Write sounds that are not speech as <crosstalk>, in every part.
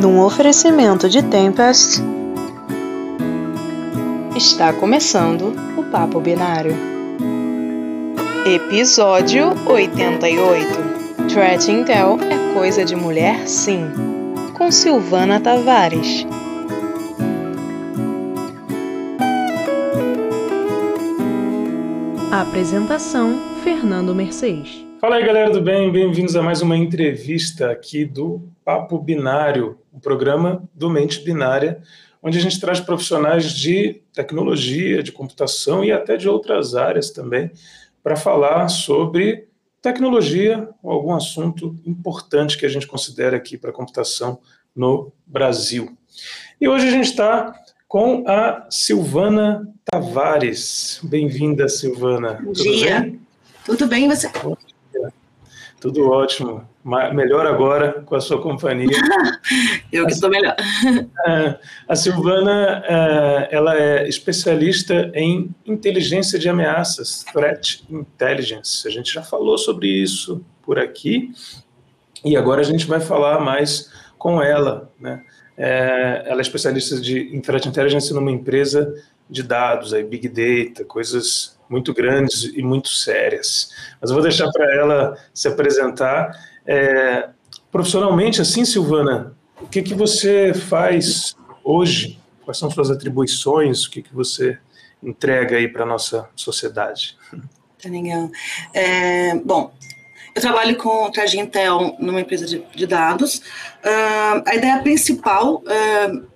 num oferecimento de Tempest. Está começando o Papo Binário. Episódio 88. Threat Intel é coisa de mulher, sim. Com Silvana Tavares. Apresentação: Fernando Mercedes. Fala aí, galera do bem, bem-vindos a mais uma entrevista aqui do Papo Binário, o um programa do Mente Binária, onde a gente traz profissionais de tecnologia, de computação e até de outras áreas também, para falar sobre tecnologia ou algum assunto importante que a gente considera aqui para a computação no Brasil. E hoje a gente está com a Silvana Tavares. Bem-vinda, Silvana. Bom Tudo dia. Bem? Tudo bem, você? Tudo ótimo. Melhor agora com a sua companhia. <laughs> Eu que estou melhor. <laughs> É, a Silvana, é, ela é especialista em inteligência de ameaças, threat intelligence. A gente já falou sobre isso por aqui e agora a gente vai falar mais com ela. Né? É, ela é especialista de, em threat intelligence numa empresa de dados, aí, big data, coisas muito grandes e muito sérias. Mas eu vou deixar para ela se apresentar. É, profissionalmente, assim, Silvana, o que, que você faz hoje? Quais são suas atribuições? O que, que você entrega aí para a nossa sociedade? Tá legal. É, bom, eu trabalho com Traje Intel numa empresa de, de dados. Uh, a ideia principal, uh,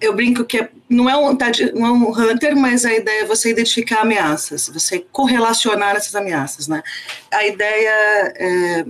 eu brinco que é não é, um, não é um hunter, mas a ideia é você identificar ameaças, você correlacionar essas ameaças, né? A ideia é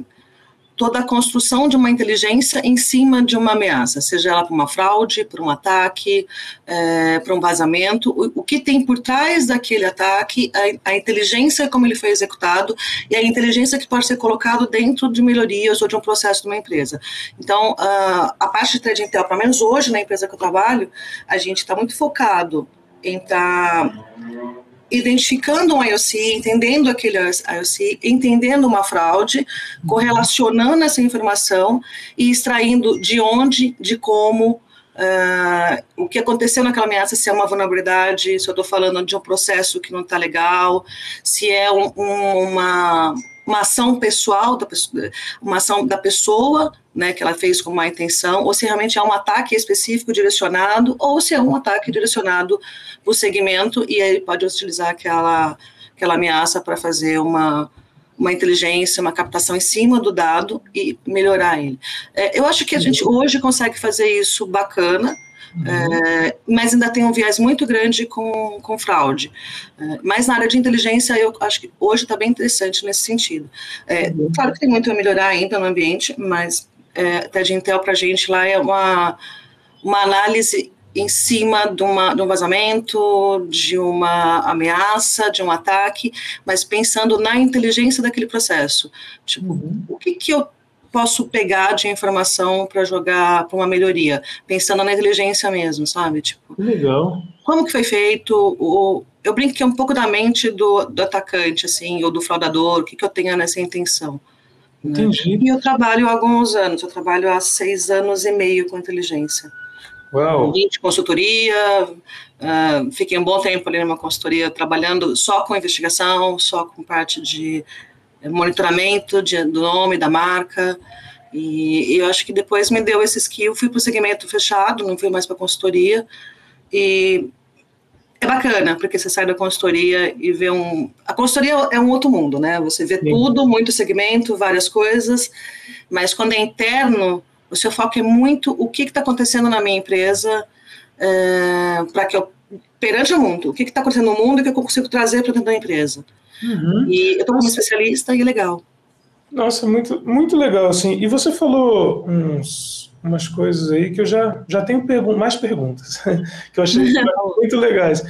toda a construção de uma inteligência em cima de uma ameaça, seja ela para uma fraude, para um ataque, é, um vazamento, o, o, que tem por trás daquele ataque, a, a, inteligência como ele foi executado e a inteligência que pode ser colocado dentro de melhorias ou de um processo de uma empresa. Então, a, a parte de trading intel, pelo menos hoje na empresa que eu trabalho, a gente está muito focado em estar tá identificando um IOC, entendendo aquele IOC, entendendo uma fraude, correlacionando essa informação e extraindo de onde, de como, uh, o que aconteceu naquela ameaça, se é uma vulnerabilidade, se eu estou falando de um processo que não está legal, se é um, uma, uma ação pessoal, da, uma ação da pessoa, né, que ela fez com má intenção, ou se realmente é um ataque específico direcionado, ou se é um ataque direcionado para o segmento, e aí ele pode utilizar aquela, aquela ameaça para fazer uma, uma inteligência, uma captação em cima do dado e melhorar ele. É, eu acho que a gente hoje consegue fazer isso bacana, Uhum. É, mas ainda tem um viés muito grande com, com fraude. É, mas na área de inteligência, eu acho que hoje está bem interessante nesse sentido. É, uhum. Claro que tem muito a melhorar ainda no ambiente, mas é, TED Intel para a gente lá é uma, uma análise em cima de, uma, de um vazamento, de uma ameaça, de um ataque, mas pensando na inteligência daquele processo. Tipo, uhum. o que, que eu posso pegar de informação para jogar para uma melhoria, pensando na inteligência mesmo, sabe? Tipo, legal. Como que foi feito? O, eu brinco que é um pouco da mente do, do atacante, assim, ou do fraudador, o que, que eu tenho nessa intenção. Né? Entendi. Né? E eu trabalho há alguns anos, eu trabalho há seis anos e meio com inteligência. Uau! De consultoria, uh, fiquei um bom tempo ali numa consultoria trabalhando só com investigação, só com parte de monitoramento de, do nome, da marca. E, e, eu acho que depois me deu esse skill. Fui para o segmento fechado, não fui mais para consultoria. E é bacana, porque você sai da consultoria e vê um. A consultoria é um outro mundo, né? Você vê Sim. tudo, muito segmento, várias coisas, mas quando é interno, o seu foco é muito o que está acontecendo na minha empresa, é, para que eu. perante o mundo, o que está acontecendo no mundo e que eu consigo trazer para dentro da empresa. Uhum. E eu estou como especialista e é legal. Nossa, muito, muito legal, assim. E você falou uns, umas coisas aí que eu já, já tenho pergun mais perguntas, <laughs> que eu achei <laughs> muito legais.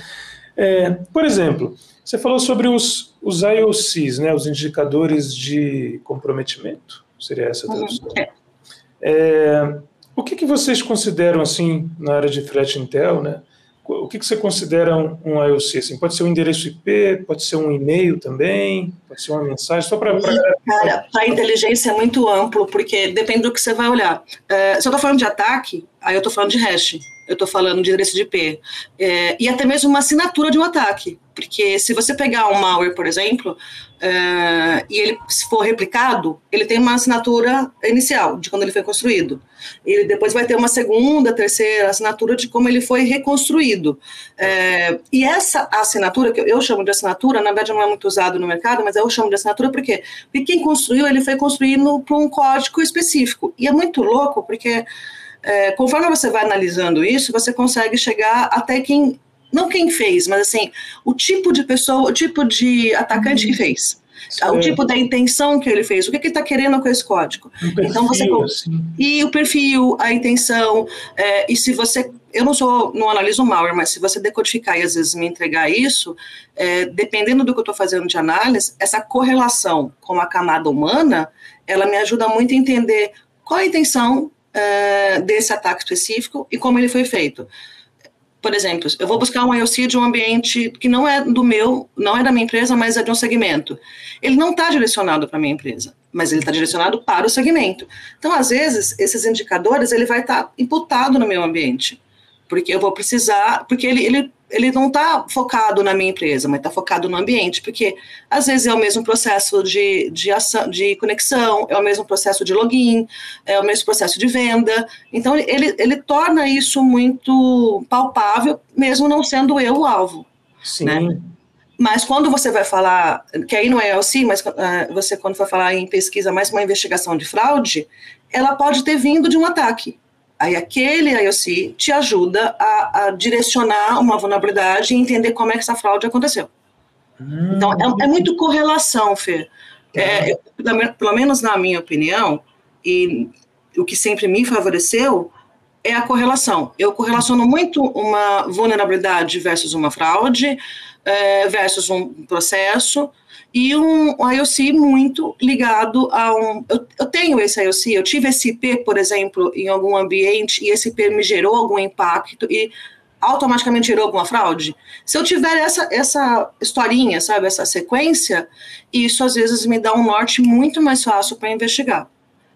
É, por exemplo, você falou sobre os, os IOCs, né, os indicadores de comprometimento, seria essa a tradução? Uhum. É. É, o que, que vocês consideram, assim, na área de threat intel, né, o que, que você considera um, um IOC? Assim, pode ser um endereço IP, pode ser um e-mail também, pode ser uma mensagem, só para... Cara, a inteligência é muito amplo, porque depende do que você vai olhar. Uh, se eu estou falando de ataque, aí eu estou falando de hash eu estou falando de endereço de IP, é, e até mesmo uma assinatura de um ataque, porque se você pegar um malware, por exemplo, é, e ele se for replicado, ele tem uma assinatura inicial de quando ele foi construído. Ele depois vai ter uma segunda, terceira assinatura de como ele foi reconstruído. É, e essa assinatura, que eu chamo de assinatura, na verdade não é muito usado no mercado, mas eu chamo de assinatura porque, porque quem construiu, ele foi construído por um código específico. E é muito louco, porque é, conforme você vai analisando isso, você consegue chegar até quem, não quem fez, mas assim, o tipo de pessoa, o tipo de atacante que uhum. fez. Sim. O tipo da intenção que ele fez, o que, que ele está querendo com esse código. Um perfil, então você assim. e o perfil, a intenção, é, e se você eu não sou, não analiso malware, mas se você decodificar e às vezes me entregar isso, é, dependendo do que eu estou fazendo de análise, essa correlação com a camada humana, ela me ajuda muito a entender qual a intenção uh, desse ataque específico e como ele foi feito. Por exemplo, eu vou buscar um IOC de um ambiente que não é do meu, não é da minha empresa, mas é de um segmento. Ele não está direcionado para a minha empresa, mas ele está direcionado para o segmento. Então, às vezes, esses indicadores ele vai estar tá imputado no meu ambiente, porque eu vou precisar, porque ele, ele ele não está focado na minha empresa, mas está focado no ambiente, porque às vezes é o mesmo processo de, de, ação, de conexão, é o mesmo processo de login, é o mesmo processo de venda. Então, ele, ele torna isso muito palpável, mesmo não sendo eu o alvo. Sim. Né? Mas quando você vai falar, que aí não é LC, mas uh, você quando for falar em pesquisa mais uma investigação de fraude, ela pode ter vindo de um ataque. Aí aquele IOC te ajuda a, a, direcionar uma vulnerabilidade e entender como é que essa fraude aconteceu. Hum. Então, é, é, muito correlação, Fê. É, eu, pelo menos na minha opinião, e o que sempre me favoreceu é a correlação. Eu correlaciono muito uma vulnerabilidade versus uma fraude, é, versus um processo, e um, IOC muito ligado a um. Eu, eu, tenho esse IOC, eu tive esse IP, por exemplo, em algum ambiente, e esse IP me gerou algum impacto e automaticamente gerou alguma fraude. Se eu tiver essa, essa historinha, sabe, essa sequência, isso às vezes me dá um norte muito mais fácil para investigar.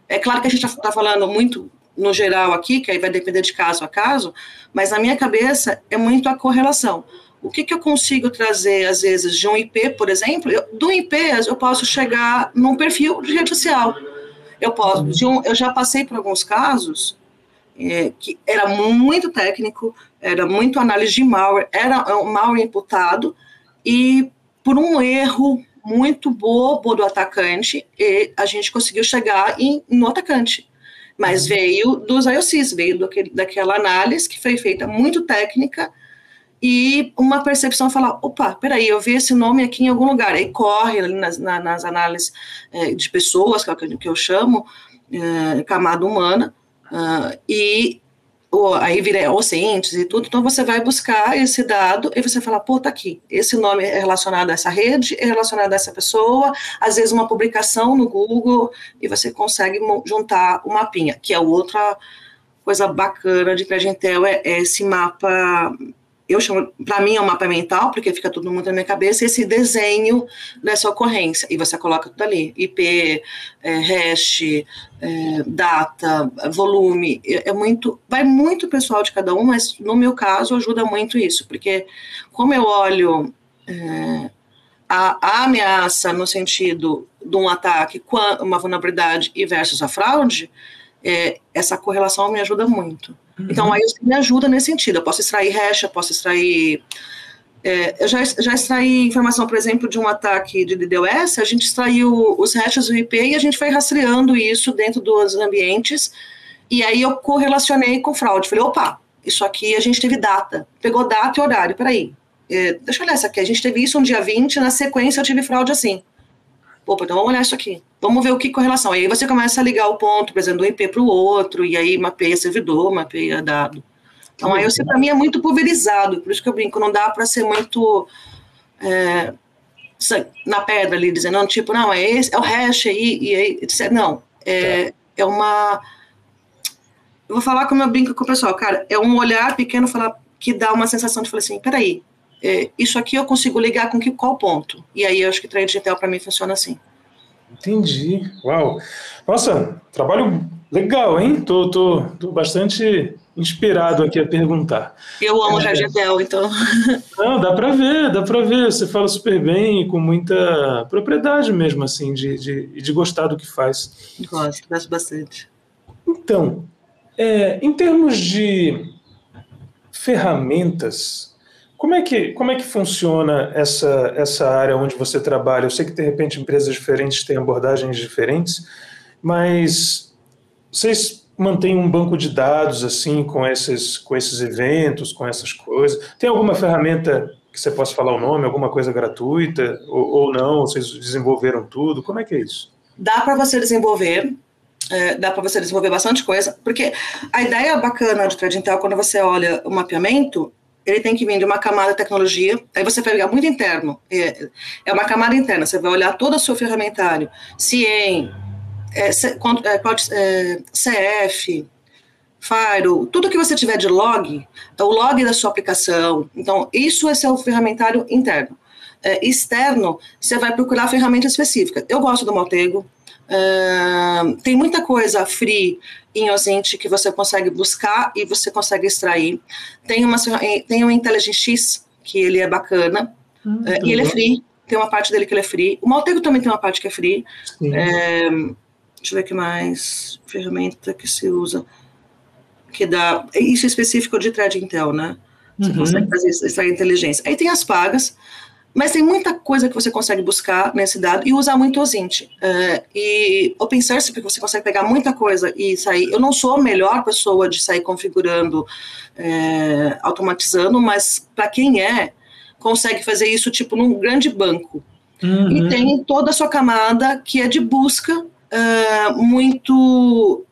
É claro que a gente está falando muito no geral aqui, que aí vai depender de caso a caso, mas na minha cabeça é muito a correlação o que, que eu consigo trazer, às vezes, de um IP, por exemplo? Eu, do IP, eu posso chegar num perfil de rede social. Eu posso, de um, eu já passei por alguns casos é, que era muito técnico, era muito análise de malware, era um malware imputado, e por um erro muito bobo do atacante, a gente conseguiu chegar em, no atacante. Mas veio dos IOCs, veio daquela análise que foi feita muito técnica, e uma percepção falar, opa, peraí, eu vi esse nome aqui em algum lugar, aí corre ali nas, na, nas análises é, de pessoas, que é o que eu chamo, é, camada humana, uh, e aí vira ocentes e tudo, então você vai buscar esse dado e você fala, pô, tá aqui, esse nome é relacionado a essa rede, é relacionado a essa pessoa, às vezes uma publicação no Google, e você consegue juntar o mapinha, que é outra coisa bacana de Tragentel, é, é esse mapa eu chamo, para mim é um mapa mental, porque fica tudo muito na minha cabeça, esse desenho dessa ocorrência, e você coloca tudo ali, IP, é, hash, é, data, volume, é, é, muito, vai muito pessoal de cada um, mas no meu caso ajuda muito isso, porque como eu olho é, a, a, ameaça no sentido de um ataque, uma vulnerabilidade e versus a fraude, é, essa correlação me ajuda muito. Uhum. Então, aí me ajuda nesse sentido. Eu posso extrair hash, eu posso extrair. É, eu já, já extraí informação, por exemplo, de um ataque de DDoS, a gente extraiu os hashes do IP e a gente foi rastreando isso dentro dos ambientes, e aí eu correlacionei com fraude. Falei, opa, isso aqui a gente teve data, pegou data e horário, peraí, é, deixa eu olhar isso aqui, a gente teve isso no dia 20, na sequência eu tive fraude assim. Opa, então vamos olhar isso aqui. Vamos ver o que correlação. Aí você começa a ligar o ponto, por exemplo, do IP para o outro, e aí mapeia servidor, mapeia dado. Então, aí você, para mim, é muito pulverizado, por isso que eu brinco, não dá para ser muito é, na pedra ali, dizendo, não, tipo, não, é esse, é o hash aí, e aí, etc. Não, é, tá. é uma. Eu vou falar como eu brinco com o pessoal, cara, é um olhar pequeno falar que dá uma sensação de falar assim, peraí, é, isso aqui eu consigo ligar com que, qual ponto? E aí eu acho que trade digital para mim funciona assim. Entendi. Uau. Nossa, trabalho legal, hein? Tô, tô, tô bastante inspirado aqui a perguntar. Eu amo é, Jardim então. <laughs> Não, dá para ver, dá para ver. Você fala super bem e com muita propriedade mesmo, assim, de, de, de gostar do que faz. Gosto, gosto bastante. Então, é, em termos de ferramentas, como é que, como é que funciona essa, essa área onde você trabalha? Eu sei que, de repente, empresas diferentes têm abordagens diferentes, mas vocês mantêm um banco de dados assim com esses, com esses eventos, com essas coisas? Tem alguma ferramenta que você possa falar o nome, alguma coisa gratuita ou, ou não? Vocês desenvolveram tudo? Como é que é isso? Dá para você desenvolver, é, dá para você desenvolver bastante coisa, porque a ideia bacana de Trade Intel, quando você olha o mapeamento, ele tem que vir de uma camada de tecnologia, aí você vai pegar muito interno, é, é uma camada interna, você vai olhar todo o seu ferramentário, CIEM, é, é, CF, é, Fire, tudo que você tiver de log, o log da sua aplicação, então isso é seu ferramentário interno. É, externo, você vai procurar ferramenta específica. Eu gosto do Maltego, Uh, tem muita coisa free em Ozint que você consegue buscar e você consegue extrair. Tem, uma, tem o Intelligence X, que ele é bacana, hum, uh, e ele é free. Tem uma parte dele que ele é free. O Maltego também tem uma parte que é free. É, deixa eu ver o que mais. Ferramenta que se usa. Que dá. Isso é específico de Thread Intel, né? Você uhum. consegue fazer extrair inteligência. Aí tem as pagas. Mas tem muita coisa que você consegue buscar nesse dado e usar muito o Zint. Uh, e open source, porque você consegue pegar muita coisa e sair. Eu não sou a melhor pessoa de sair configurando, é, automatizando, mas para quem é, consegue fazer isso tipo num grande banco. Uhum. E tem toda a sua camada que é de busca uh, muito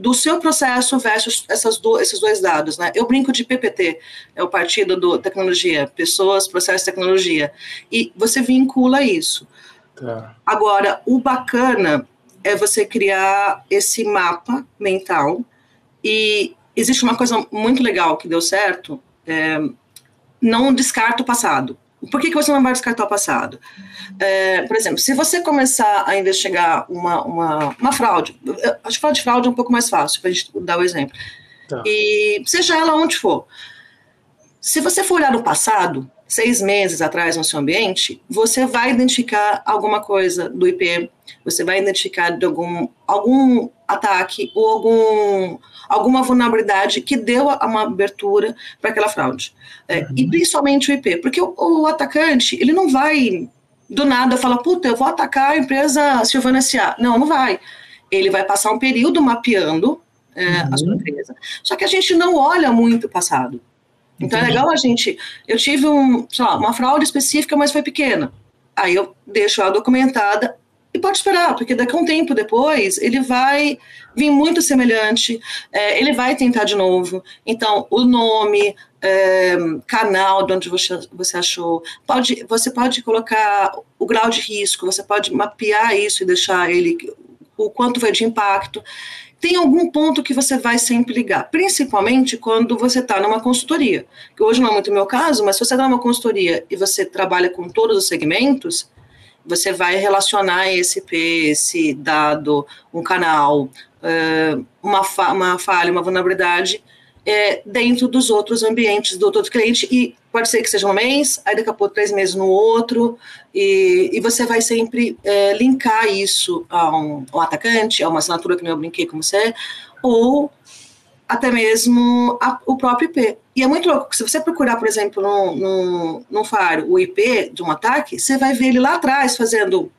do seu processo versus essas do, esses dois dados, né? Eu brinco de PPT, é o partido do tecnologia, pessoas, processo, tecnologia, e você vincula isso. Tá. Agora, o bacana é você criar esse mapa mental e existe uma coisa muito legal que deu certo, é, não descarta o passado. Por que, que você não vai descartar o passado? É, por exemplo, se você começar a investigar uma, uma, uma fraude, acho que falar de fraude é um pouco mais fácil, para a gente dar o exemplo. Tá. E seja ela onde for. Se você for olhar no passado, seis meses atrás no seu ambiente, você vai identificar alguma coisa do IP, você vai identificar de algum, algum ataque ou algum, alguma vulnerabilidade que deu uma abertura para aquela fraude. É, uhum. E principalmente o IP, porque o, o, atacante, ele não vai do nada falar, puta, eu vou atacar a empresa Silvana S.A. Não, não vai. Ele vai passar um período mapeando é, uhum. a sua empresa. Só que a gente não olha muito o passado. Então é Entendi. é legal a gente. Eu tive um, lá, uma fraude específica, mas foi pequena. Aí eu deixo ela documentada e pode esperar, porque daqui a um tempo depois ele vai vir muito semelhante, é, ele vai tentar de novo. Então, o nome, é, canal de onde você, você achou, pode, você pode colocar o grau de risco, você pode mapear isso e deixar ele o quanto foi de impacto tem algum ponto que você vai sempre ligar, principalmente quando você está numa consultoria, que hoje não é muito o meu caso, mas se você está numa consultoria e você trabalha com todos os segmentos, você vai relacionar esse IP, esse dado, um canal, uma, fa uma falha, uma vulnerabilidade, é, dentro dos outros ambientes do outro cliente e pode ser que seja um mês, aí daqui a pouco três meses no outro, e, e você vai sempre é, linkar isso a um, um, atacante, a uma assinatura que eu brinquei com você, ou até mesmo a, o próprio IP. E é muito louco, se você procurar, por exemplo, no, no, no Faro, o IP de um ataque, você vai ver ele lá atrás fazendo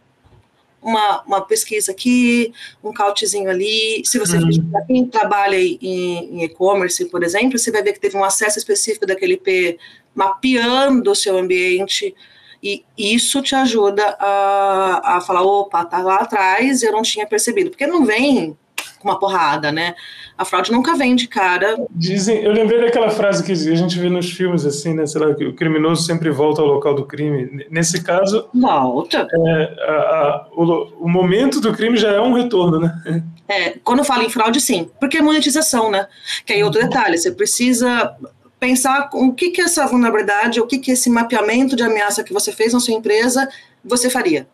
uma, uma pesquisa aqui, um cautzinho ali. Se você uhum. quem trabalha em e-commerce, por exemplo, você vai ver que teve um acesso específico daquele IP mapeando o seu ambiente. E isso te ajuda a, a falar, opa, tá lá atrás, eu não tinha percebido. Porque não vem com uma porrada, né? A fraude nunca vem de cara. Dizem, eu lembrei daquela frase que a gente vê nos filmes, assim, né? Sei lá, que o criminoso sempre volta ao local do crime. Nesse caso. Volta. É, a, a, o, o, momento do crime já é um retorno, né? É, quando eu falo em fraude, sim. Porque é monetização, né? Que aí outro detalhe, você precisa pensar o que que essa vulnerabilidade, o que que esse mapeamento de ameaça que você fez na sua empresa, você faria.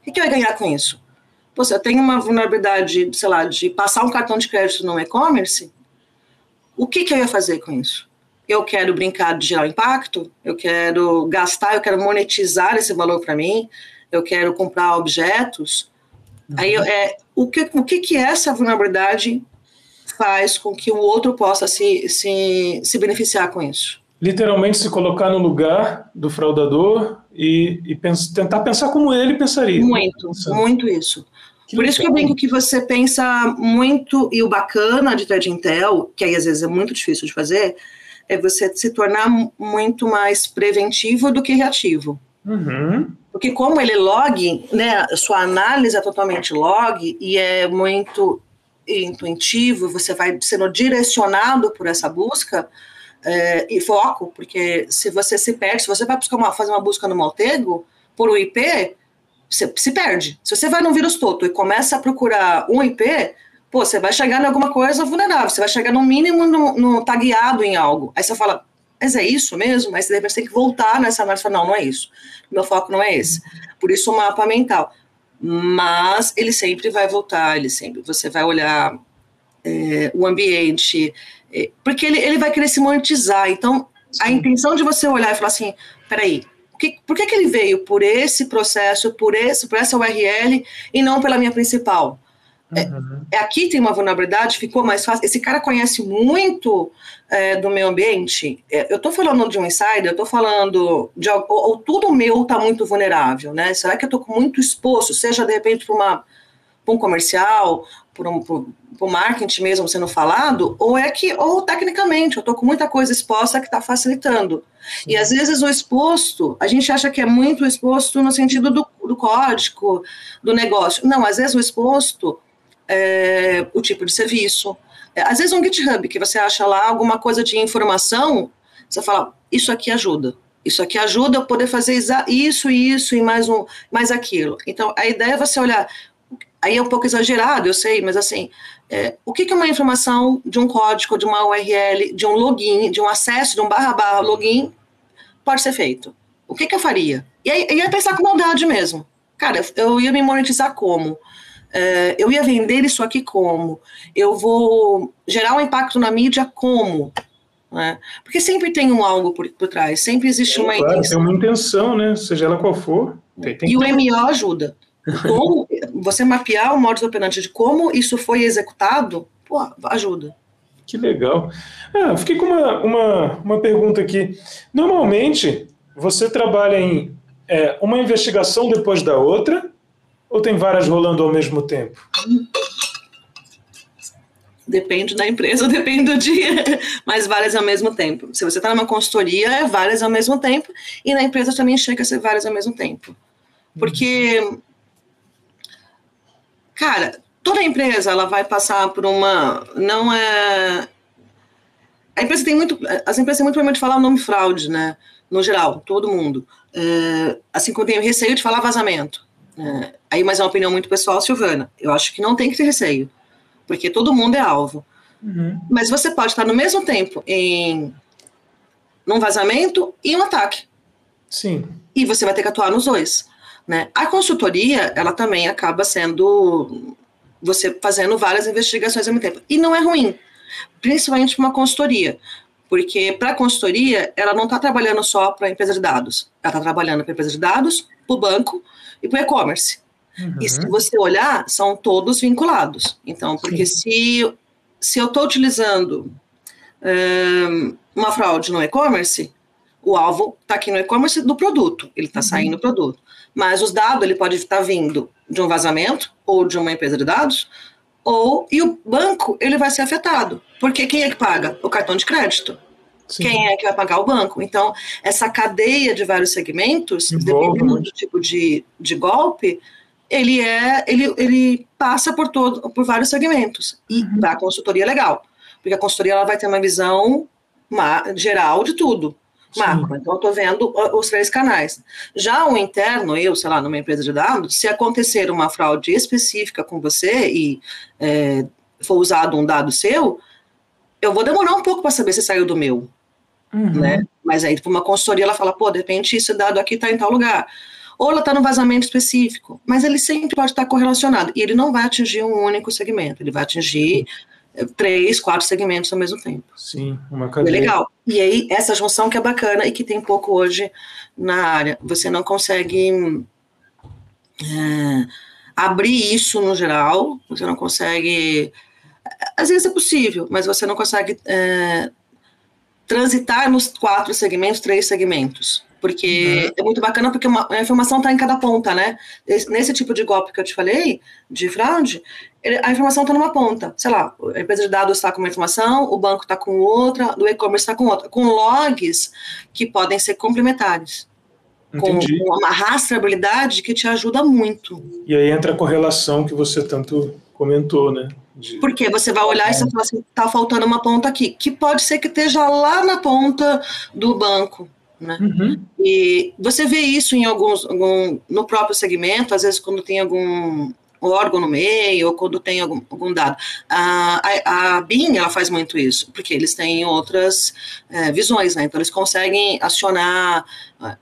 O que, que ia ganhar com isso? Eu tenho uma vulnerabilidade, sei lá, de passar um cartão de crédito no e-commerce, o que, que eu ia fazer com isso? Eu quero brincar de gerar impacto, eu quero gastar, eu quero monetizar esse valor para mim, eu quero comprar objetos. Uhum. Aí, é, o, que, o que, que essa vulnerabilidade faz com que o outro possa se, se, se beneficiar com isso? Literalmente se colocar no lugar do fraudador e, e tentar pensar como ele pensaria. Muito, muito isso. Que Por isso que eu brinco que você pensa muito, e o bacana de TED Intel, que aí às vezes é muito difícil de fazer, é você se tornar muito mais preventivo do que reativo. Uhum. Porque como ele log, né, sua análise é totalmente log e é muito intuitivo, você vai sendo direcionado por essa busca é, e foco, porque se você se perde, se você vai buscar uma, fazer uma busca no Maltego por um IP, você se perde. Se você vai no vírus toto e começa a procurar um IP, pô, você vai chegar em alguma coisa vulnerável, você vai chegar no mínimo no, no tagueado em algo. Aí você fala, mas é isso mesmo? Mas você tem que voltar nessa análise e falar, não, não é isso. Meu foco não é esse. Por isso o mapa mental. Mas ele sempre vai voltar, ele sempre, você vai olhar é, o ambiente, porque ele, ele vai querer se monetizar. Então, Sim. a intenção de você olhar e falar assim, peraí, que, por que, que ele veio por esse processo, por, esse, por essa URL e não pela minha principal? É, uhum. É, aqui tem uma vulnerabilidade, ficou mais fácil. Esse cara conhece muito é, do meio ambiente. É, eu estou falando de um insider, eu estou falando de ou, ou tudo meu está muito vulnerável, né? Será que eu estou muito exposto, seja de repente para um comercial, por um por, por marketing mesmo sendo falado, ou é que, ou tecnicamente, eu estou com muita coisa exposta que está facilitando. E às vezes o exposto, a gente acha que é muito exposto no sentido do, do código, do negócio. Não, às vezes o exposto é o tipo de serviço. É, às vezes um GitHub, que você acha lá alguma coisa de informação, você fala, isso aqui ajuda. Isso aqui ajuda eu poder fazer isso, isso e mais um, mais aquilo. Então, a ideia é você olhar aí é um pouco exagerado, eu sei, mas assim, é, o que, que é uma informação de um código, de uma URL, de um login, de um acesso, de um barra barra login, pode ser feito? O que, que eu faria? E aí, ia pensar com maldade mesmo. Cara, eu ia me monetizar como? É, eu ia vender isso aqui como? Eu vou gerar um impacto na mídia como? Né? Porque sempre tem um algo por, por trás, sempre existe é, uma claro, intenção. Tem uma intenção, né? Seja ela qual for. Tem, tem e o MO ajuda. Como você mapear o modus operandi de como isso foi executado, pô, ajuda. Que legal. Ah, fiquei com uma, uma, uma pergunta aqui. Normalmente, você trabalha em é, uma investigação depois da outra, ou tem várias rolando ao mesmo tempo? Depende da empresa, <laughs> depende do dia, mas várias ao mesmo tempo. Se você está numa consultoria, é várias ao mesmo tempo, e na empresa também chega a ser várias ao mesmo tempo. Porque Cara, toda empresa ela vai passar por uma. Não é. A empresa tem muito. As empresas têm muito problema de falar o nome fraude, né? No geral, todo mundo. É, assim como eu tenho receio de falar vazamento. É, aí, mas é uma opinião muito pessoal, Silvana. Eu acho que não tem que ter receio, porque todo mundo é alvo. Uhum. Mas você pode estar no mesmo tempo em num vazamento e um ataque. Sim. E você vai ter que atuar nos dois. Né? A consultoria, ela também acaba sendo você fazendo várias investigações ao mesmo tempo. E não é ruim, principalmente para uma consultoria, porque para a consultoria, ela não está trabalhando só para a empresa de dados, ela está trabalhando para a empresa de dados, para o banco e para o e-commerce. Uhum. E se você olhar, são todos vinculados. Então, porque se, se eu estou utilizando um, uma fraude no e-commerce, o alvo está aqui no e-commerce do produto, ele está uhum. saindo do produto. Mas os dados, ele pode estar vindo de um vazamento ou de uma empresa de dados, ou e o banco, ele vai ser afetado. Porque quem é que paga? O cartão de crédito. Sim. Quem é que vai pagar o banco? Então, essa cadeia de vários segmentos, dependendo do tipo de, de golpe, ele é ele, ele passa por todo por vários segmentos e uhum. a consultoria é legal porque a consultoria ela vai ter uma visão geral de tudo macro. Então, eu estou vendo os três canais. Já o interno, eu, sei lá, numa empresa de dados, se acontecer uma fraude específica com você e é, for usado um dado seu, eu vou demorar um pouco para saber se saiu do meu. uhum. né? Mas aí, para uma consultoria, ela fala, pô, de repente esse dado aqui está em tal lugar. Ou ela está no vazamento específico, mas ele sempre pode estar correlacionado. E ele não vai atingir um único segmento, ele vai atingir eh, três, quatro segmentos ao mesmo tempo. Sim, uma cadeia. É legal. E aí, essa junção que é bacana e que tem pouco hoje na área. Você não consegue é, abrir isso no geral, você não consegue. Às vezes é possível, mas você não consegue é, transitar nos quatro segmentos, três segmentos. Porque uhum. é muito bacana, porque uma, a informação está em cada ponta, né? Nesse tipo de golpe que eu te falei, de fraude, a informação está numa ponta. Sei lá, a empresa de dados está com uma informação, o banco está com outra, o e-commerce está com outra, com logs que podem ser complementares. Com, com, uma rastreabilidade que te ajuda muito. E aí entra a correlação que você tanto comentou, né? De... Porque você vai olhar e você fala assim, tá faltando uma ponta aqui, que pode ser que esteja lá na ponta do banco. Né? Uhum. E você vê isso em alguns, algum, no próprio segmento, às vezes quando tem algum órgão no meio, ou quando tem algum, algum dado. A, a, a BIM, ela faz muito isso, porque eles têm outras é, visões, né? Então, eles conseguem acionar,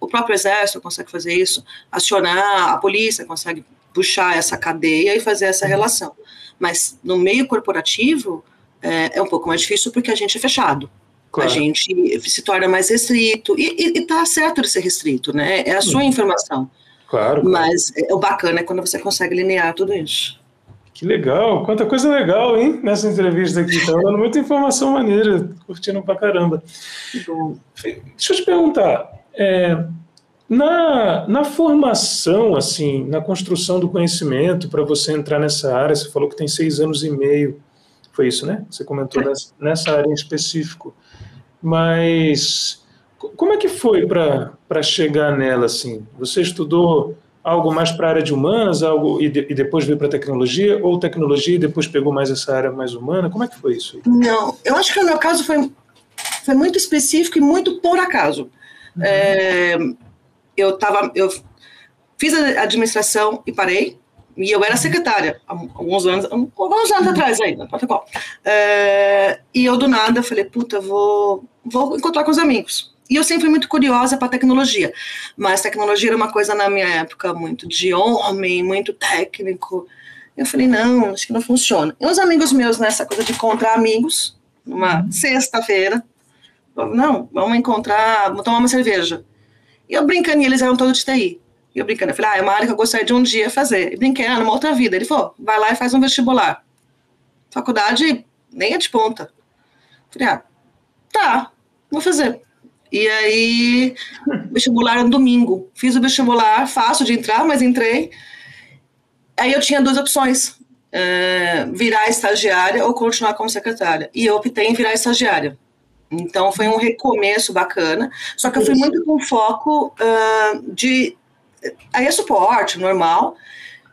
o próprio exército consegue fazer isso, acionar a polícia, consegue puxar essa cadeia e fazer essa relação. Mas no meio corporativo, é, é um pouco mais difícil porque a gente é fechado. Claro. A gente se torna mais restrito, e, está certo de ser restrito, né? É a sua informação. Claro. Mas é, o bacana é quando você consegue linear tudo isso. Que legal, quanta coisa legal, hein, nessa entrevista aqui. Tá dando muita informação maneira, curtindo pra caramba. Bom. Deixa eu te perguntar, é, na, na formação, assim, na construção do conhecimento para você entrar nessa área, você falou que tem seis anos e meio, foi isso, né? Você comentou nessa, nessa área em específico. Mas como é que foi para chegar nela assim? Você estudou algo mais para a área de humanas, algo e, de, e depois veio para tecnologia, ou tecnologia e depois pegou mais essa área mais humana? Como é que foi isso? Não, eu acho que o meu caso foi, foi muito específico e muito por acaso. Uhum. É, eu tava, eu fiz a administração e parei. E eu era secretária há alguns anos, alguns anos atrás ainda, protocolo. É, e eu do nada falei, puta, vou, vou encontrar com os amigos. E eu sempre fui muito curiosa para tecnologia, mas tecnologia era uma coisa na minha época muito de homem, muito técnico. Eu falei, não, acho que não funciona. E os amigos meus nessa coisa de encontrar amigos, numa uhum. sexta-feira, não, vamos encontrar, vamos tomar uma cerveja. E eu brincando, e eles eram todos de TI. E eu brincando, eu falei, ah, é uma área que eu gostaria de um dia fazer. E brinquei, ah, numa outra vida. Ele falou, vai lá e faz um vestibular. Faculdade nem é de ponta. Eu falei, ah, tá, vou fazer. E aí, vestibular no domingo. Fiz o vestibular, fácil de entrar, mas entrei. Aí eu tinha duas opções: é, virar estagiária ou continuar como secretária. E eu optei em virar estagiária. Então foi um recomeço bacana. Só que eu fui muito com foco uh, de aí é suporte normal,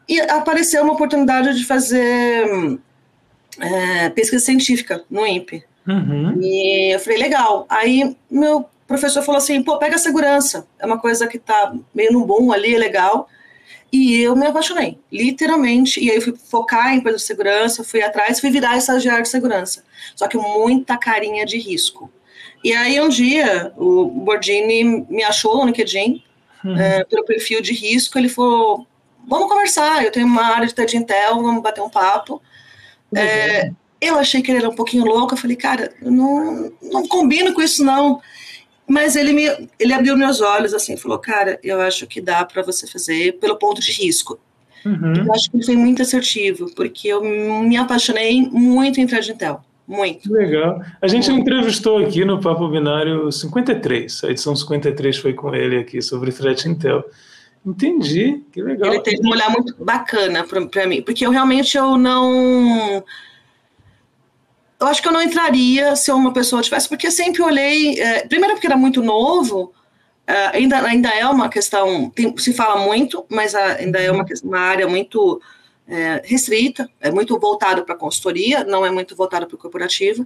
e apareceu uma oportunidade de fazer é, pesquisa científica no INPE. Uhum. E eu falei, legal. Aí meu professor falou assim, pô, pega a segurança, é uma coisa que tá meio no bom ali, é legal. E eu me apaixonei, literalmente. E aí eu fui focar em coisa de segurança, fui atrás, fui virar estagiário de segurança. Só que muita carinha de risco. E aí um dia o Bordini me achou no LinkedIn uhum. é, pelo perfil de risco, ele falou: vamos conversar, eu tenho uma área de TED Intel, vamos bater um papo. Uhum. É, eu achei que ele era um pouquinho louco, eu falei, cara, eu não, não combino com isso, não. Mas ele me ele abriu meus olhos assim, falou, cara, eu acho que dá para você fazer pelo ponto de risco. Uhum. Eu acho que ele foi muito assertivo, porque eu me apaixonei muito em TED Intel. Muito. Legal. A gente Muito. entrevistou aqui no Papo Binário 53, a edição 53 foi com ele aqui sobre Threat Intel. Entendi, que legal. Ele teve um olhar muito bacana para mim, porque eu realmente eu não eu acho que eu não entraria se uma pessoa tivesse, porque eu sempre olhei, é, primeiro porque era muito novo, é, ainda, ainda é uma questão, tem, se fala muito, mas ainda é uma, uma área muito é, restrita, é muito voltado para a consultoria, não é muito voltado para o corporativo,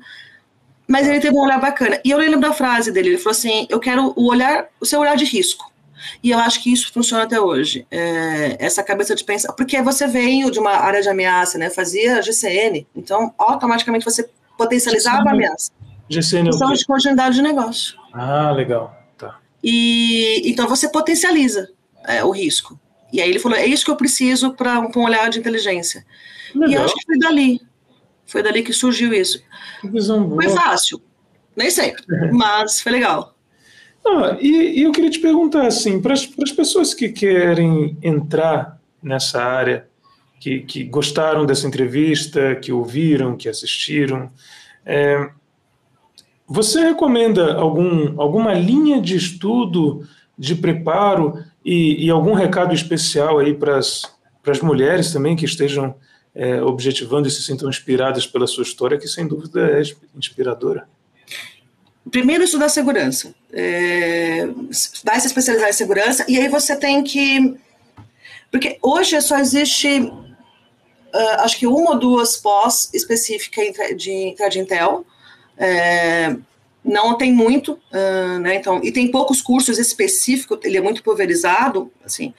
mas ele teve um olhar bacana. E eu lembro da frase dele, ele falou assim, eu quero o olhar, o seu olhar de risco. E eu acho que isso funciona até hoje. É, essa cabeça de pensar, porque você veio de uma área de ameaça, né? Fazia GCN, então automaticamente você potencializava a ameaça. GCN é de continuidade de negócio. Ah, legal. Tá. E então você potencializa é, o risco. E aí ele falou: é isso que eu preciso para um, um, olhar de inteligência. Legal. E eu acho que foi dali. Foi dali que surgiu isso. Que visão boa. Foi fácil, nem sempre, <laughs> mas foi legal. Ah, e, e, eu queria te perguntar assim, para as pessoas que querem entrar nessa área, que, que, gostaram dessa entrevista, que ouviram, que assistiram, é, você recomenda algum, alguma linha de estudo, de preparo e, e algum recado especial aí para as mulheres também que estejam é, objetivando e se sintam inspiradas pela sua história, que sem dúvida é inspiradora? primeiro estudar segurança, é, vai se especializar em segurança, e aí você tem que. Porque hoje só existe, uh, acho que uma ou duas pós específicas de Thread Intel. É, não tem muito, uh, né? Então, e tem poucos cursos específicos, ele é muito pulverizado, assim.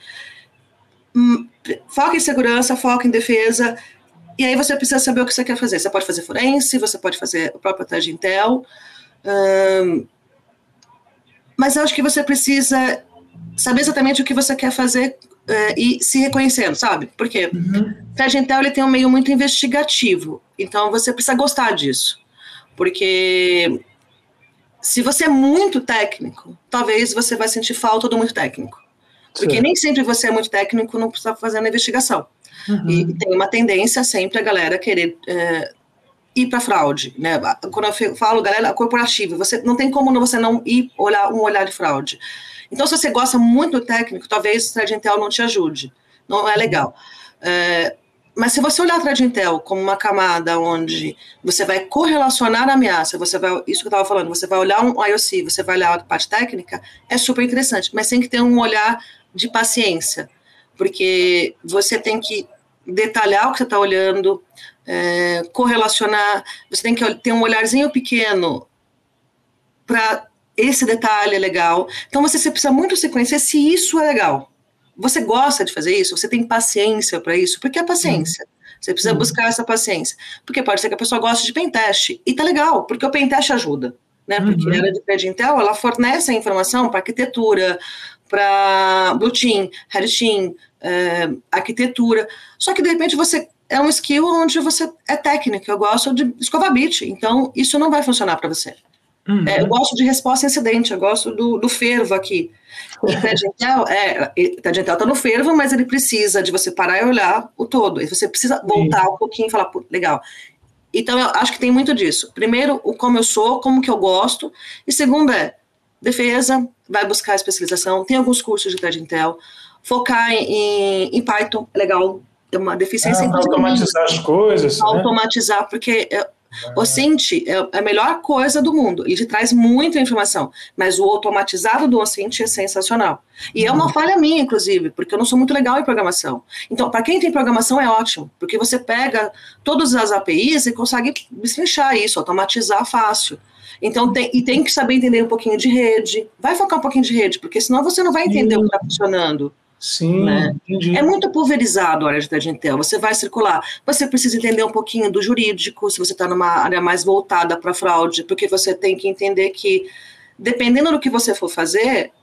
Hum, foca em segurança, foca em defesa, e aí você precisa saber o que você quer fazer. Você pode fazer forense, você pode fazer o próprio Thread Intel, mas eu acho que você precisa saber exatamente o que você quer fazer uh, e se reconhecendo, sabe? Porque uhum. o Intel ele tem um meio muito investigativo, então você precisa gostar disso. Porque se você é muito técnico, talvez você vai sentir falta do muito técnico. Porque Sim. nem sempre você é muito técnico não precisa fazer a investigação. Uhum. E tem uma tendência sempre a galera querer uh, ir para fraude, né? Quando eu falo galera corporativa, você não tem como você não ir olhar um olhar de fraude. Então, se você gosta muito do técnico, talvez o Intel não te ajude. Não é legal. É, mas se você olhar a Thread Intel como uma camada onde você vai correlacionar a ameaça, você vai, isso que eu estava falando, você vai olhar um IOC, você vai olhar a parte técnica, é super interessante, mas tem que ter um olhar de paciência, porque você tem que detalhar o que você está olhando, é, correlacionar, você tem que ter um olharzinho pequeno para esse detalhe é legal. Então você, precisa muito se conhecer se isso é legal. Você gosta de fazer isso? Você tem paciência para isso? Porque é paciência. Você precisa uhum. buscar essa paciência. Porque pode ser que a pessoa goste de pentest. E tá legal, porque o pentest ajuda. Né? Porque uhum. a área de Pad Intel, ela fornece a informação para arquitetura, para Blue Team, Red Team, é, arquitetura. Só que de repente você é um skill onde você é técnico. Eu gosto de escovar bit, então isso não vai funcionar para você. Uhum. É, eu gosto de resposta a incidente, eu gosto do, do fervo aqui. E Tangential, é, Tangential tá no fervo, mas ele precisa de você parar e olhar o todo. E você precisa voltar um pouquinho e falar, legal. Então, eu acho que tem muito disso. Primeiro, o como eu sou, como que eu gosto. E segundo é, defesa, vai buscar especialização. Tem alguns cursos de Intel. Focar em, em Python é legal é uma deficiência. Ah, automatizar as coisas. Né? Automatizar, né? porque é, o Cint é a melhor coisa do mundo. Ele te traz muita informação, mas o automatizado do Cint é sensacional. E é uma falha minha, inclusive, porque eu não sou muito legal em programação. Então, para quem tem programação é ótimo, porque você pega todas as APIs e consegue destrinchar isso, automatizar fácil. Então, tem, e tem que saber entender um pouquinho de rede. Vai focar um pouquinho de rede, porque senão você não vai entender Sim. o que está funcionando. Sim, né? É muito pulverizado a área de Intel. Você vai circular. Você precisa entender um pouquinho do jurídico, se você está numa área mais voltada para fraude, porque você tem que entender que, dependendo do que você for fazer,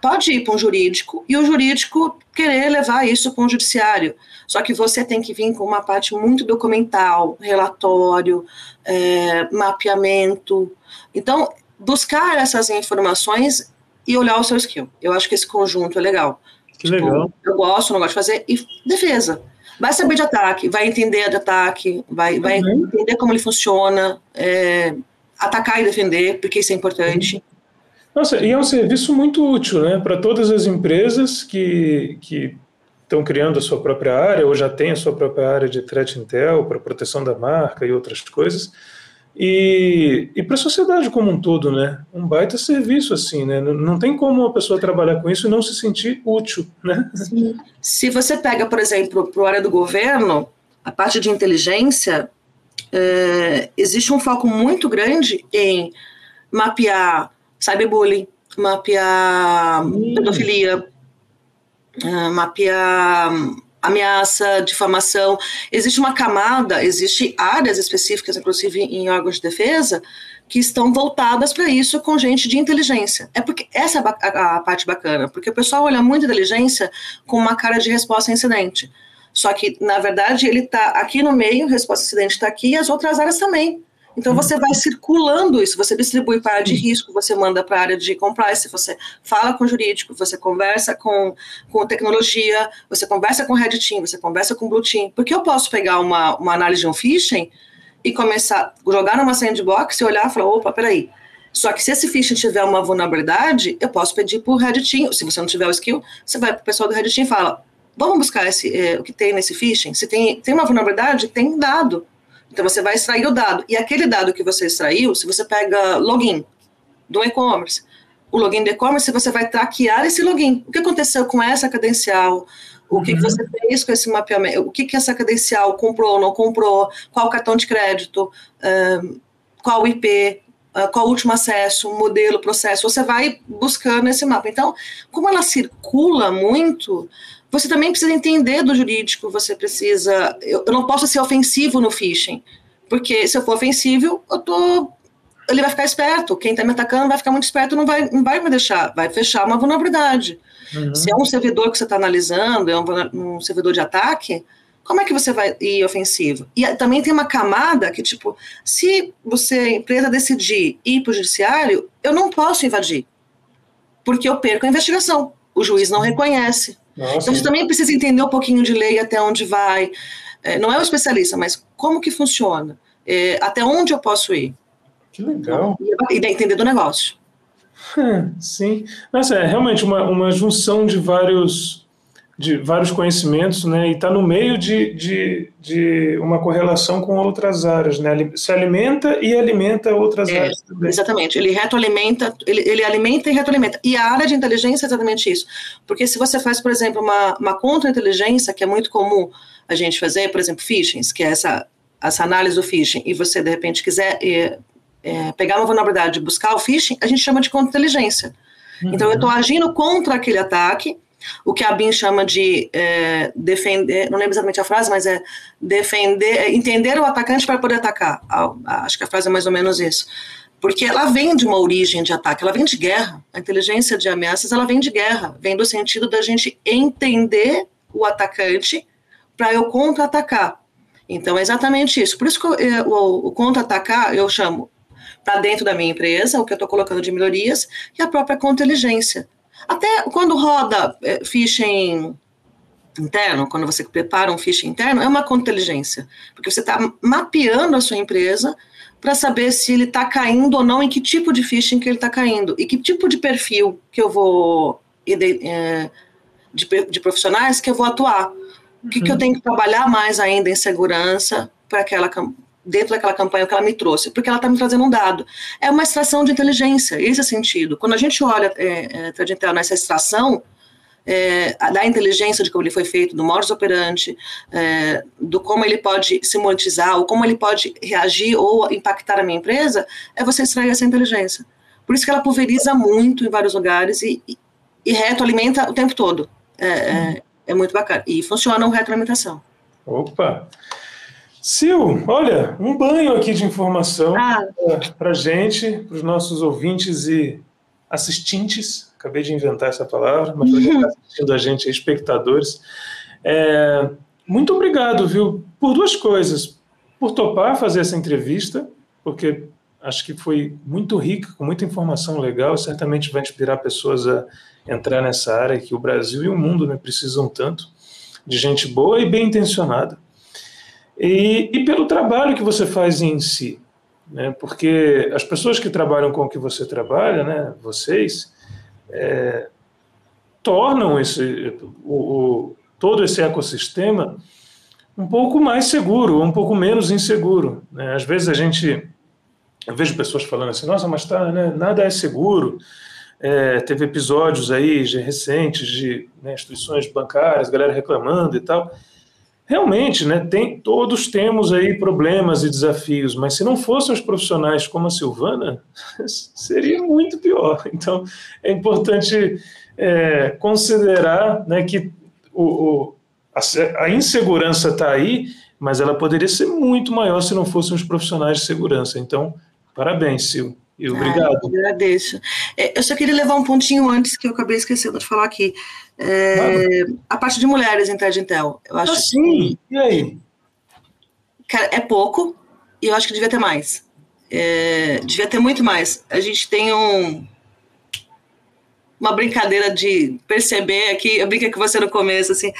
pode ir para um jurídico e o jurídico querer levar isso para um judiciário. Só que você tem que vir com uma parte muito documental, relatório, é, mapeamento. Então, buscar essas informações e olhar o seu skill. Eu acho que esse conjunto é legal. Que tipo, legal. Eu gosto, não gosto de fazer. E defesa. Vai saber de ataque, vai entender de ataque, vai, vai uhum. entender como ele funciona, é, atacar e defender, porque isso é importante. Nossa, e é um serviço muito útil, né, para todas as empresas que, que estão criando a sua própria área ou já têm a sua própria área de threat intel para proteção da marca e outras coisas. E, e para a sociedade como um todo, né? Um baita serviço, assim, né? Não, não tem como uma pessoa trabalhar com isso e não se sentir útil, né? Sim. Se você pega, por exemplo, para a área do governo, a parte de inteligência, é, existe um foco muito grande em mapear cyberbullying, mapear pedofilia, uh, mapear ameaça, difamação. Existe uma camada, existe áreas específicas, inclusive em órgãos de defesa, que estão voltadas para isso com gente de inteligência. É porque essa é a, a, parte bacana, porque o pessoal olha muito inteligência com uma cara de resposta a incidente. Só que, na verdade, ele está aqui no meio, resposta a incidente está aqui, e as outras áreas também. Então você vai circulando isso, você distribui para a área de risco, você manda para a área de compliance, você fala com o jurídico, você conversa com, com tecnologia, você conversa com Red Team, você conversa com Blue Team. Porque eu posso pegar uma, uma análise de um phishing e começar a jogar numa sandbox e olhar e falar, opa, peraí. Só que se esse phishing tiver uma vulnerabilidade, eu posso pedir para o Red Team, se você não tiver o skill, você vai para o pessoal do Red Team e fala, vamos buscar esse, é, o que tem nesse phishing? Se tem, tem uma vulnerabilidade, tem dado. Então você vai extrair o dado. E aquele dado que você extraiu, se você pega login do e-commerce, o login do e-commerce, você vai traquear esse login. O que aconteceu com essa credencial? O que, uhum. que você fez com esse mapeamento? O que, que essa credencial comprou, ou não comprou? Qual cartão de crédito? Um, qual IP? Uh, qual o último acesso? Modelo, processo? Você vai buscando esse mapa. Então, como ela circula muito, você também precisa entender do jurídico, você precisa. Eu, eu não posso ser ofensivo no phishing, porque se eu for ofensivo, eu tô ele vai ficar esperto. Quem está me atacando vai ficar muito esperto, não vai, não vai me deixar, vai fechar uma vulnerabilidade. Uhum. Se é um servidor que você está analisando, é um, um, servidor de ataque, como é que você vai ir ofensivo? E também tem uma camada que, tipo, se você, empresa, decidir ir para o judiciário, eu não posso invadir, porque eu perco a investigação. O juiz não reconhece. Nossa. Então, você também precisa entender um pouquinho de lei, até onde vai. É, não é o especialista, mas como que funciona? É, até onde eu posso ir? Que legal. E, e entender do negócio. <laughs> sim. Nossa, é realmente uma, uma junção de vários, de vários conhecimentos, né? E está no meio de, de, de uma correlação com outras áreas, né? Se alimenta e alimenta outras é, áreas também. Exatamente. Ele retroalimenta, ele, ele alimenta e retroalimenta. E a área de inteligência é exatamente isso. Porque se você faz, por exemplo, uma, uma contra-inteligência, que é muito comum a gente fazer, por exemplo, phishing, que é essa, essa análise do phishing, e você, de repente, quiser eh, é, pegar uma vulnerabilidade e buscar o phishing, a gente chama de contra-inteligência. Uhum. Então, eu estou agindo contra aquele ataque, o que a BIM chama de é, defender, não lembro exatamente a frase, mas é defender, é, entender o atacante para poder atacar. Acho que a frase é mais ou menos isso. Porque ela vem de uma origem de ataque, ela vem de guerra. A inteligência de ameaças, ela vem de guerra, vem do sentido da gente entender o atacante para eu contra-atacar. Então, é exatamente isso. Por isso que eu, é, o, contra-atacar eu chamo para dentro da minha empresa, o que eu estou colocando de melhorias, e a própria conta-inteligência. Até quando roda é, phishing interno, quando você prepara um phishing interno, é uma conta-inteligência, porque você está mapeando a sua empresa para saber se ele está caindo ou não, em que tipo de phishing que ele está caindo, e que tipo de perfil que eu vou, de, de profissionais que eu vou atuar. O que, uhum. que eu uhum. tenho que trabalhar mais ainda em segurança para aquela dentro daquela campanha que ela me trouxe, porque ela está me trazendo um dado. É uma extração de inteligência, esse é o sentido. Quando a gente olha é, é, nessa extração é, da inteligência de como ele foi feito, do modus operandi, é, do como ele pode se monetizar, ou como ele pode reagir ou impactar a minha empresa, é você extrair essa inteligência. Por isso que ela pulveriza muito em vários lugares e, e, e retroalimenta o tempo todo. É, é, é muito bacana. E funciona o retroalimentação. Opa! Sil, olha, um banho aqui de informação ah. para gente, para os nossos ouvintes e assistentes. Acabei de inventar essa palavra, mas para quem está assistindo a gente, espectadores. É, muito obrigado, viu, por duas coisas. Por topar fazer essa entrevista, porque acho que foi muito rica, com muita informação legal, certamente vai inspirar pessoas a entrar nessa área que o Brasil e o mundo né, precisam tanto de gente boa e bem intencionada. E, e pelo trabalho que você faz em si, né? porque as pessoas que trabalham com o que você trabalha, né, vocês, é, tornam esse, o, o, todo esse ecossistema um pouco mais seguro, um pouco menos inseguro. Né? Às vezes a gente, eu vejo pessoas falando assim, nossa, mas tá, né, nada é seguro. É, teve episódios aí de, recentes de né, instituições bancárias, galera reclamando e tal realmente, né, tem, todos temos aí problemas e desafios, mas se não fossem os profissionais como a Silvana, <laughs> seria muito pior. Então, é importante é, considerar né, que o, o, a a, insegurança está aí, mas ela poderia ser muito maior se não fossem os profissionais de segurança. Então, parabéns, Sil. E obrigado. Ah, eu agradeço. É, eu só queria levar um pontinho antes que eu acabei esquecendo de falar aqui. É, a parte de mulheres em Ted Intel. Eu acho ah, sim. Que, e aí? Cara, é pouco e eu acho que devia ter mais. É, devia ter muito mais. A gente tem um, uma brincadeira de perceber aqui, eu brinquei com você no começo, assim,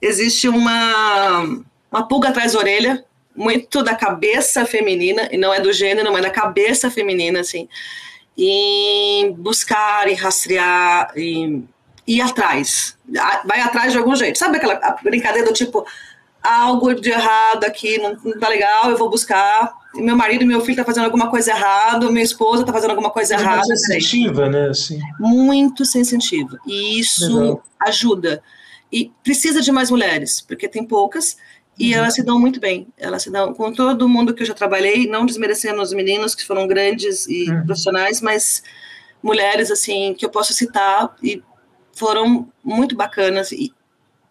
existe uma, uma pulga atrás da orelha muito da cabeça feminina, e não é do gênero, mas da cabeça feminina, assim, em buscar, em rastrear, em ir atrás. Vai atrás de algum jeito. Sabe aquela brincadeira do tipo, algo de errado aqui, não, não tá legal, eu vou buscar. Meu marido e meu filho tá fazendo alguma coisa errada, minha esposa tá fazendo alguma coisa é errada. Muito sensitiva, né? Assim. Muito sensitiva. E isso legal. ajuda. E precisa de mais mulheres, porque tem poucas, e uhum. elas se dão muito bem. Elas se dão com todo mundo que eu já trabalhei, não desmerecendo os meninos que foram grandes e uhum. profissionais, mas mulheres assim que eu posso citar e foram muito bacanas e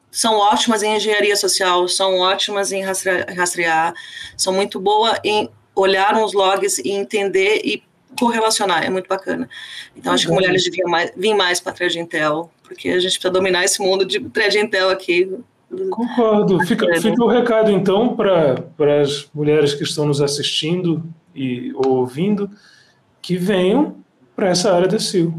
são ótimas em engenharia social, são ótimas em rastrear, rastrear são muito boas em olhar uns logs e entender e correlacionar, é muito bacana. Então, acho que mulheres deviam mais, vir mais para a Intel, porque a gente precisa dominar esse mundo de Thread Intel aqui, Concordo. Fica, fica o recado, então, para as mulheres que estão nos assistindo e ouvindo, que venham para essa área da CIL.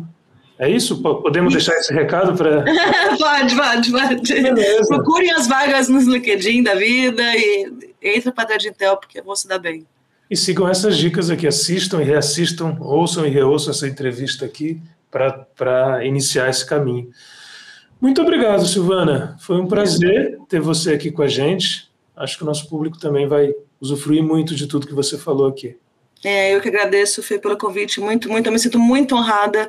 É isso? Podemos isso. deixar esse recado para. <laughs> pode, pode, pode. Beleza. Procurem as vagas nos LinkedIn da vida e entre para a Intel, porque vou se dar bem. E sigam essas dicas aqui, assistam e reassistam, ouçam e reouçam essa entrevista aqui para iniciar esse caminho. Muito obrigado, Silvana. Foi um prazer ter você aqui com a gente. Acho que o nosso público também vai usufruir muito de tudo que você falou aqui. É, eu que agradeço, Fê, pelo convite. Muito, muito. Eu me sinto muito honrada.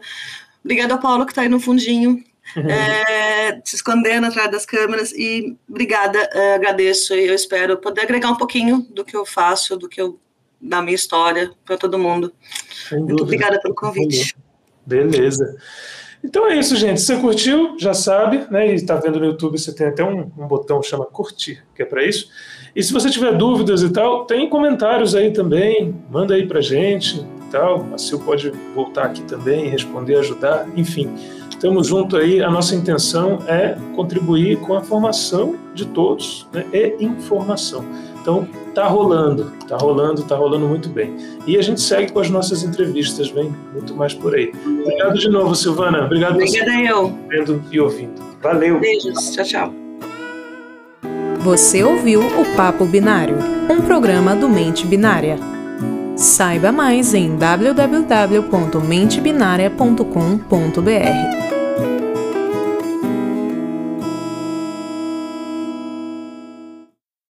Obrigada ao Paulo, que está aí no fundinho, <laughs> é, se escondendo atrás das câmeras. E obrigada, é, agradeço. E eu espero poder agregar um pouquinho do que eu faço, do que eu da minha história para todo mundo. Muito obrigada pelo convite. Beleza. Então é isso, gente. Se você curtiu, já sabe, né? E está vendo no YouTube, você tem até um, um botão que chama curtir, que é para isso. E se você tiver dúvidas e tal, tem comentários aí também, manda aí pra gente e tal. A Sil pode voltar aqui também, responder, ajudar, enfim. Estamos junto aí, a nossa intenção é contribuir com a formação de todos né? e informação. Então, tá rolando, tá rolando, tá rolando muito bem. E a gente segue com as nossas entrevistas, vem muito mais por aí. Obrigado de novo, Silvana. Obrigado Obrigada você eu. vendo e ouvindo. Valeu. Beijos. Tchau, tchau. Você ouviu o Papo Binário, um programa do Mente Binária. Saiba mais em www.mentebinaria.com.br.